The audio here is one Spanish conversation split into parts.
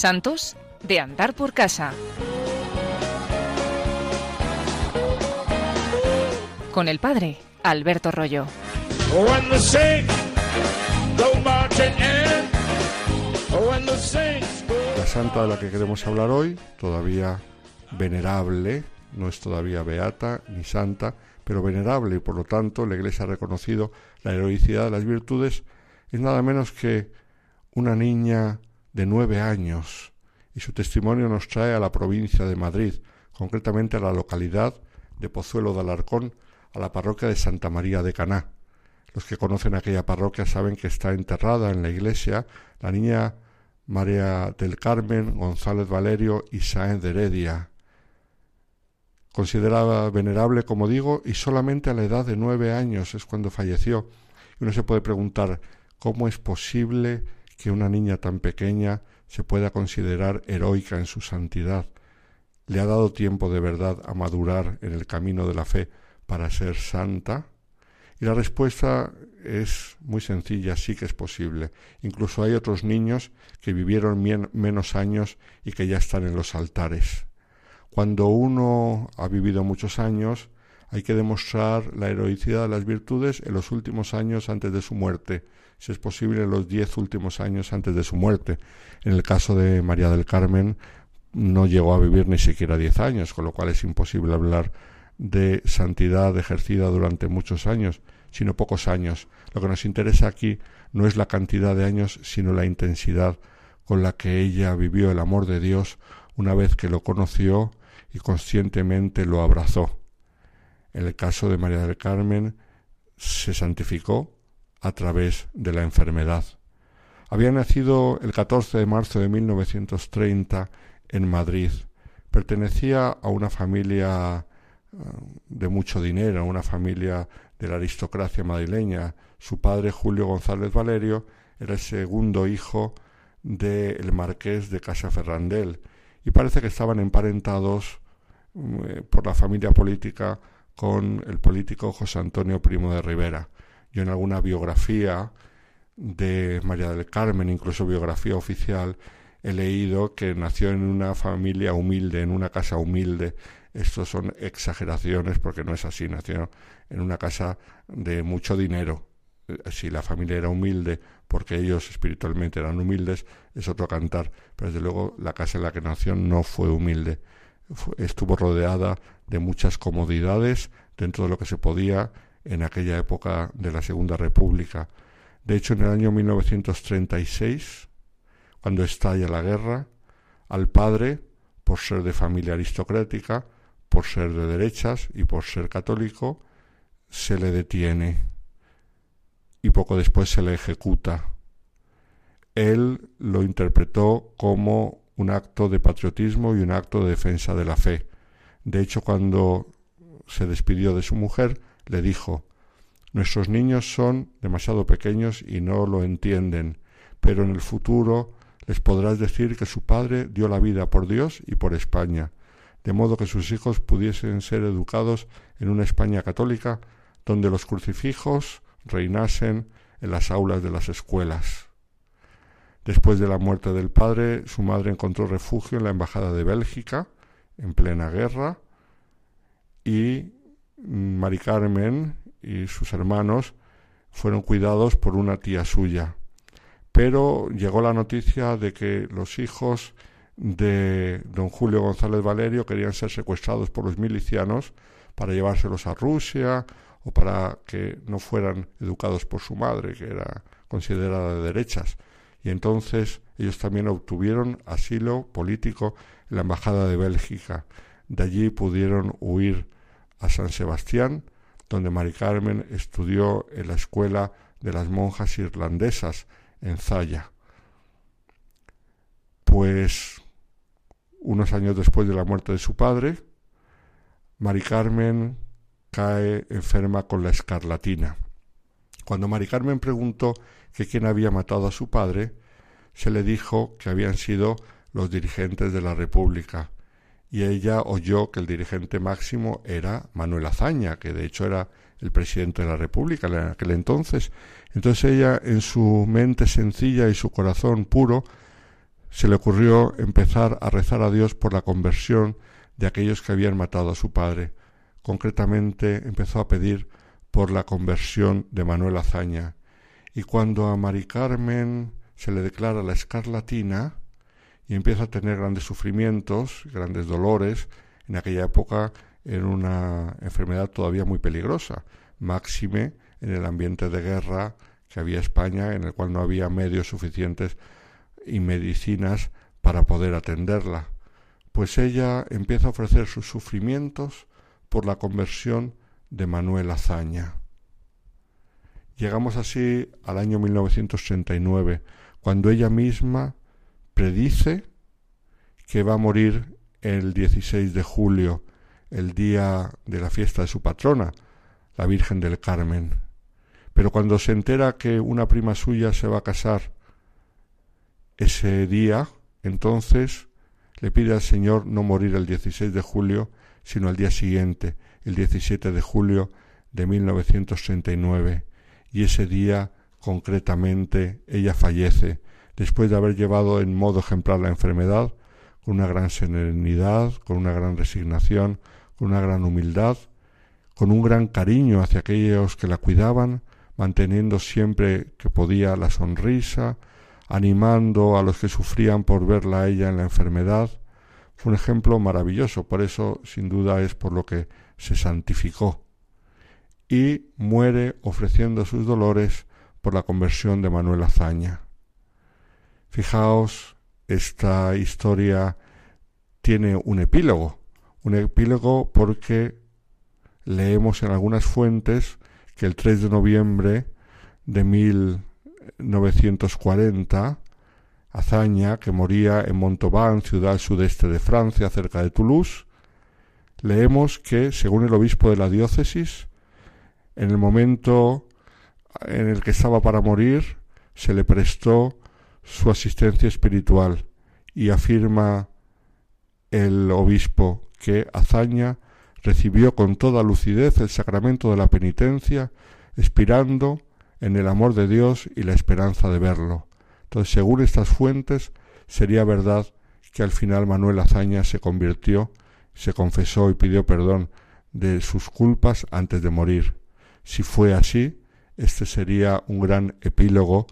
Santos de andar por casa. Con el padre Alberto Rollo. La santa de la que queremos hablar hoy, todavía venerable, no es todavía beata ni santa, pero venerable y por lo tanto la Iglesia ha reconocido la heroicidad de las virtudes, es nada menos que una niña de nueve años y su testimonio nos trae a la provincia de Madrid, concretamente a la localidad de Pozuelo de Alarcón, a la parroquia de Santa María de Caná. Los que conocen aquella parroquia saben que está enterrada en la iglesia la niña María del Carmen González Valerio y Sáenz de Heredia, considerada venerable, como digo, y solamente a la edad de nueve años es cuando falleció. Y uno se puede preguntar cómo es posible que una niña tan pequeña se pueda considerar heroica en su santidad. ¿Le ha dado tiempo de verdad a madurar en el camino de la fe para ser santa? Y la respuesta es muy sencilla, sí que es posible. Incluso hay otros niños que vivieron menos años y que ya están en los altares. Cuando uno ha vivido muchos años, hay que demostrar la heroicidad de las virtudes en los últimos años antes de su muerte, si es posible en los diez últimos años antes de su muerte. En el caso de María del Carmen no llegó a vivir ni siquiera diez años, con lo cual es imposible hablar de santidad ejercida durante muchos años, sino pocos años. Lo que nos interesa aquí no es la cantidad de años, sino la intensidad con la que ella vivió el amor de Dios una vez que lo conoció y conscientemente lo abrazó. En el caso de María del Carmen se santificó a través de la enfermedad. Había nacido el 14 de marzo de 1930 en Madrid. Pertenecía a una familia eh, de mucho dinero, una familia de la aristocracia madrileña. Su padre, Julio González Valerio, era el segundo hijo del marqués de Casa Ferrandel y parece que estaban emparentados eh, por la familia política con el político José Antonio Primo de Rivera. Yo en alguna biografía de María del Carmen, incluso biografía oficial, he leído que nació en una familia humilde, en una casa humilde. Estos son exageraciones porque no es así, nació en una casa de mucho dinero. Eh, si la familia era humilde porque ellos espiritualmente eran humildes, es otro cantar, pero desde luego la casa en la que nació no fue humilde. Estuvo rodeada de muchas comodidades dentro de lo que se podía en aquella época de la Segunda República. De hecho, en el año 1936, cuando estalla la guerra, al padre, por ser de familia aristocrática, por ser de derechas y por ser católico, se le detiene y poco después se le ejecuta. Él lo interpretó como un acto de patriotismo y un acto de defensa de la fe. De hecho, cuando se despidió de su mujer, le dijo Nuestros niños son demasiado pequeños y no lo entienden, pero en el futuro les podrás decir que su padre dio la vida por Dios y por España, de modo que sus hijos pudiesen ser educados en una España católica donde los crucifijos reinasen en las aulas de las escuelas. Después de la muerte del padre, su madre encontró refugio en la Embajada de Bélgica, en plena guerra, y Mari Carmen y sus hermanos fueron cuidados por una tía suya. Pero llegó la noticia de que los hijos de don Julio González Valerio querían ser secuestrados por los milicianos para llevárselos a Rusia o para que no fueran educados por su madre, que era considerada de derechas. Y entonces ellos también obtuvieron asilo político en la Embajada de Bélgica. De allí pudieron huir a San Sebastián, donde Mari Carmen estudió en la escuela de las monjas irlandesas en Zaya. Pues unos años después de la muerte de su padre, Mari Carmen cae enferma con la escarlatina. Cuando Mari Carmen preguntó que quién había matado a su padre, se le dijo que habían sido los dirigentes de la República, y ella oyó que el dirigente máximo era Manuel Azaña, que de hecho era el presidente de la República en aquel entonces. Entonces ella, en su mente sencilla y su corazón puro, se le ocurrió empezar a rezar a Dios por la conversión de aquellos que habían matado a su padre. Concretamente empezó a pedir por la conversión de Manuel Azaña. Y cuando a Mari Carmen se le declara la escarlatina y empieza a tener grandes sufrimientos, grandes dolores, en aquella época era una enfermedad todavía muy peligrosa, máxime en el ambiente de guerra que había España, en el cual no había medios suficientes y medicinas para poder atenderla. Pues ella empieza a ofrecer sus sufrimientos por la conversión de Manuel Azaña. Llegamos así al año 1939, cuando ella misma predice que va a morir el 16 de julio, el día de la fiesta de su patrona, la Virgen del Carmen. Pero cuando se entera que una prima suya se va a casar ese día, entonces le pide al Señor no morir el 16 de julio, sino al día siguiente, el 17 de julio de 1939. Y ese día, concretamente, ella fallece, después de haber llevado en modo ejemplar la enfermedad, con una gran serenidad, con una gran resignación, con una gran humildad, con un gran cariño hacia aquellos que la cuidaban, manteniendo siempre que podía la sonrisa, animando a los que sufrían por verla a ella en la enfermedad. Fue un ejemplo maravilloso, por eso sin duda es por lo que se santificó. Y muere ofreciendo sus dolores por la conversión de Manuel Azaña. Fijaos, esta historia tiene un epílogo, un epílogo porque leemos en algunas fuentes que el 3 de noviembre de mil 940, Azaña, que moría en Montauban, ciudad sudeste de Francia, cerca de Toulouse, leemos que, según el obispo de la diócesis, en el momento en el que estaba para morir, se le prestó su asistencia espiritual y afirma el obispo que Azaña recibió con toda lucidez el sacramento de la penitencia, expirando en el amor de Dios y la esperanza de verlo. Entonces, según estas fuentes, sería verdad que al final Manuel Azaña se convirtió, se confesó y pidió perdón de sus culpas antes de morir. Si fue así, este sería un gran epílogo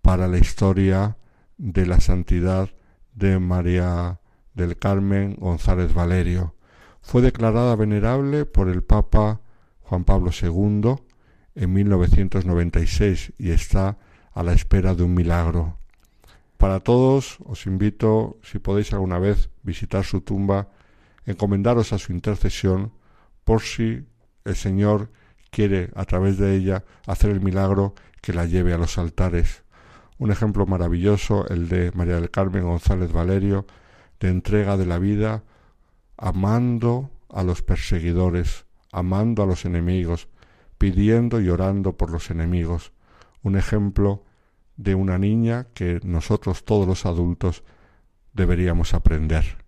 para la historia de la santidad de María del Carmen González Valerio. Fue declarada venerable por el Papa Juan Pablo II en 1996 y está a la espera de un milagro. Para todos os invito, si podéis alguna vez visitar su tumba, encomendaros a su intercesión por si el Señor quiere a través de ella hacer el milagro que la lleve a los altares. Un ejemplo maravilloso, el de María del Carmen González Valerio, de entrega de la vida, amando a los perseguidores, amando a los enemigos, pidiendo y orando por los enemigos, un ejemplo de una niña que nosotros todos los adultos deberíamos aprender.